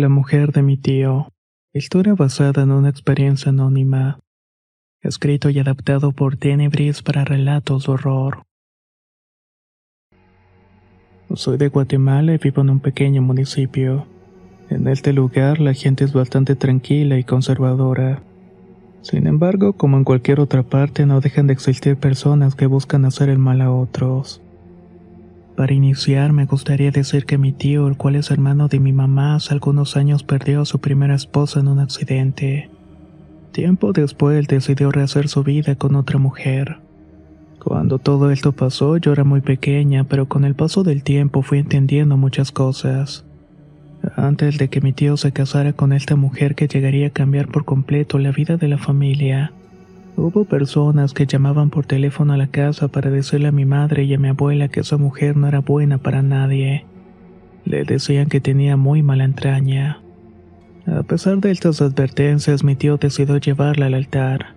La mujer de mi tío. Historia basada en una experiencia anónima. Escrito y adaptado por Tenebris para relatos de horror. Soy de Guatemala y vivo en un pequeño municipio. En este lugar la gente es bastante tranquila y conservadora. Sin embargo, como en cualquier otra parte, no dejan de existir personas que buscan hacer el mal a otros. Para iniciar, me gustaría decir que mi tío, el cual es hermano de mi mamá, hace algunos años perdió a su primera esposa en un accidente. Tiempo después decidió rehacer su vida con otra mujer. Cuando todo esto pasó, yo era muy pequeña, pero con el paso del tiempo fui entendiendo muchas cosas. Antes de que mi tío se casara con esta mujer que llegaría a cambiar por completo la vida de la familia, Hubo personas que llamaban por teléfono a la casa para decirle a mi madre y a mi abuela que esa mujer no era buena para nadie. Le decían que tenía muy mala entraña. A pesar de estas advertencias, mi tío decidió llevarla al altar.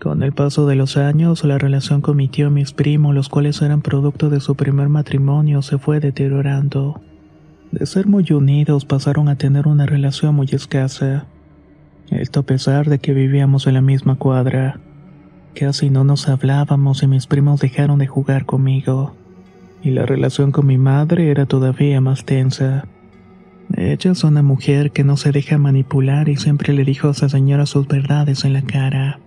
Con el paso de los años, la relación con mi tío y mis primos, los cuales eran producto de su primer matrimonio, se fue deteriorando. De ser muy unidos, pasaron a tener una relación muy escasa. Esto a pesar de que vivíamos en la misma cuadra. Casi no nos hablábamos y mis primos dejaron de jugar conmigo. Y la relación con mi madre era todavía más tensa. Ella es una mujer que no se deja manipular y siempre le dijo a esa señora sus verdades en la cara.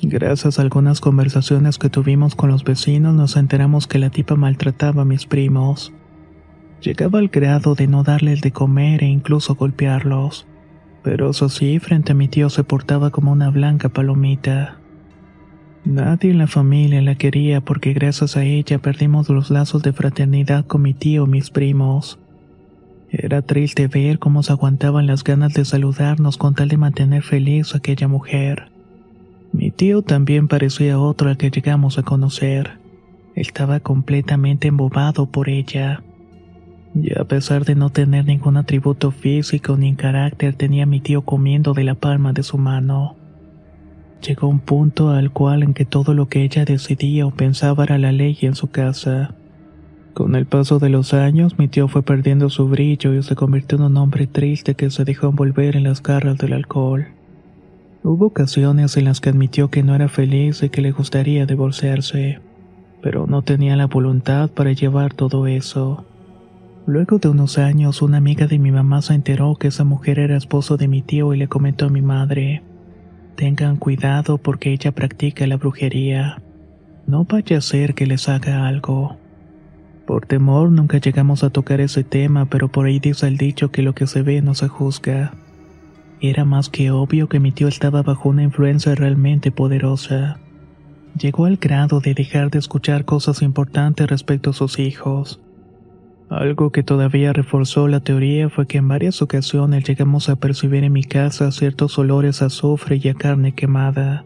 Gracias a algunas conversaciones que tuvimos con los vecinos nos enteramos que la tipa maltrataba a mis primos. Llegaba al grado de no darles de comer e incluso golpearlos pero eso sí, frente a mi tío se portaba como una blanca palomita. Nadie en la familia la quería porque gracias a ella perdimos los lazos de fraternidad con mi tío y mis primos. Era triste ver cómo se aguantaban las ganas de saludarnos con tal de mantener feliz a aquella mujer. Mi tío también parecía otro al que llegamos a conocer. Estaba completamente embobado por ella. Y a pesar de no tener ningún atributo físico ni carácter, tenía a mi tío comiendo de la palma de su mano. Llegó un punto al cual en que todo lo que ella decidía o pensaba era la ley en su casa. Con el paso de los años, mi tío fue perdiendo su brillo y se convirtió en un hombre triste que se dejó envolver en las garras del alcohol. Hubo ocasiones en las que admitió que no era feliz y que le gustaría divorciarse, pero no tenía la voluntad para llevar todo eso. Luego de unos años, una amiga de mi mamá se enteró que esa mujer era esposo de mi tío y le comentó a mi madre, tengan cuidado porque ella practica la brujería. No vaya a ser que les haga algo. Por temor nunca llegamos a tocar ese tema, pero por ahí dice el dicho que lo que se ve no se juzga. Era más que obvio que mi tío estaba bajo una influencia realmente poderosa. Llegó al grado de dejar de escuchar cosas importantes respecto a sus hijos algo que todavía reforzó la teoría fue que en varias ocasiones llegamos a percibir en mi casa ciertos olores a azufre y a carne quemada.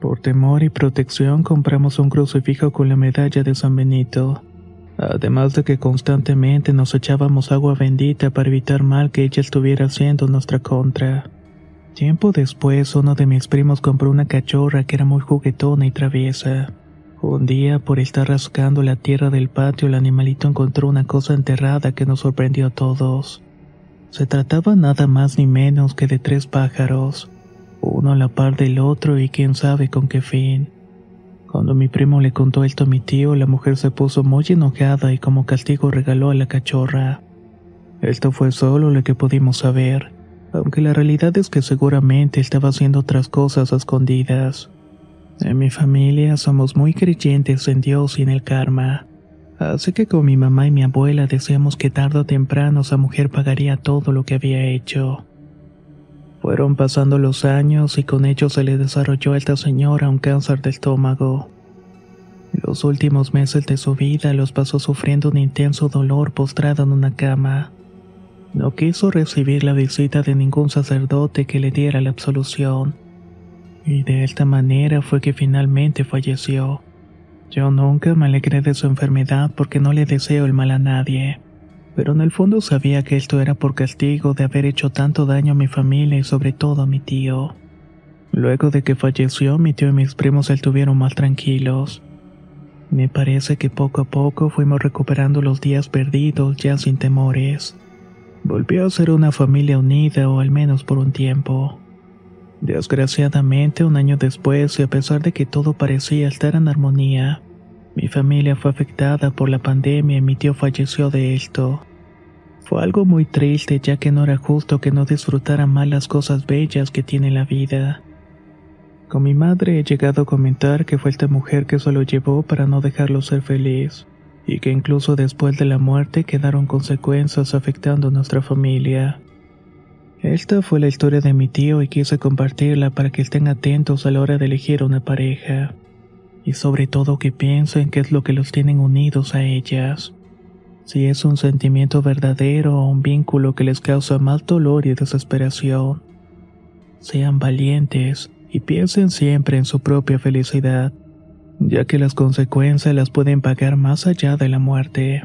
Por temor y protección compramos un crucifijo con la medalla de San Benito, además de que constantemente nos echábamos agua bendita para evitar mal que ella estuviera haciendo nuestra contra. Tiempo después, uno de mis primos compró una cachorra que era muy juguetona y traviesa. Un día, por estar rascando la tierra del patio, el animalito encontró una cosa enterrada que nos sorprendió a todos. Se trataba nada más ni menos que de tres pájaros, uno a la par del otro y quién sabe con qué fin. Cuando mi primo le contó esto a mi tío, la mujer se puso muy enojada y como castigo regaló a la cachorra. Esto fue solo lo que pudimos saber, aunque la realidad es que seguramente estaba haciendo otras cosas a escondidas. En mi familia somos muy creyentes en Dios y en el karma, así que con mi mamá y mi abuela decíamos que tarde o temprano esa mujer pagaría todo lo que había hecho. Fueron pasando los años y con ellos se le desarrolló a esta señora un cáncer de estómago. Los últimos meses de su vida los pasó sufriendo un intenso dolor postrada en una cama. No quiso recibir la visita de ningún sacerdote que le diera la absolución. Y de esta manera fue que finalmente falleció. Yo nunca me alegré de su enfermedad porque no le deseo el mal a nadie. Pero en el fondo sabía que esto era por castigo de haber hecho tanto daño a mi familia y sobre todo a mi tío. Luego de que falleció, mi tío y mis primos se estuvieron más tranquilos. Me parece que poco a poco fuimos recuperando los días perdidos ya sin temores. Volvió a ser una familia unida o al menos por un tiempo. Desgraciadamente, un año después, y a pesar de que todo parecía estar en armonía, mi familia fue afectada por la pandemia y mi tío falleció de esto. Fue algo muy triste ya que no era justo que no disfrutara más las cosas bellas que tiene la vida. Con mi madre he llegado a comentar que fue esta mujer que se lo llevó para no dejarlo ser feliz, y que incluso después de la muerte quedaron consecuencias afectando a nuestra familia. Esta fue la historia de mi tío y quise compartirla para que estén atentos a la hora de elegir una pareja, y sobre todo que piensen qué es lo que los tienen unidos a ellas. Si es un sentimiento verdadero o un vínculo que les causa más dolor y desesperación. Sean valientes y piensen siempre en su propia felicidad, ya que las consecuencias las pueden pagar más allá de la muerte.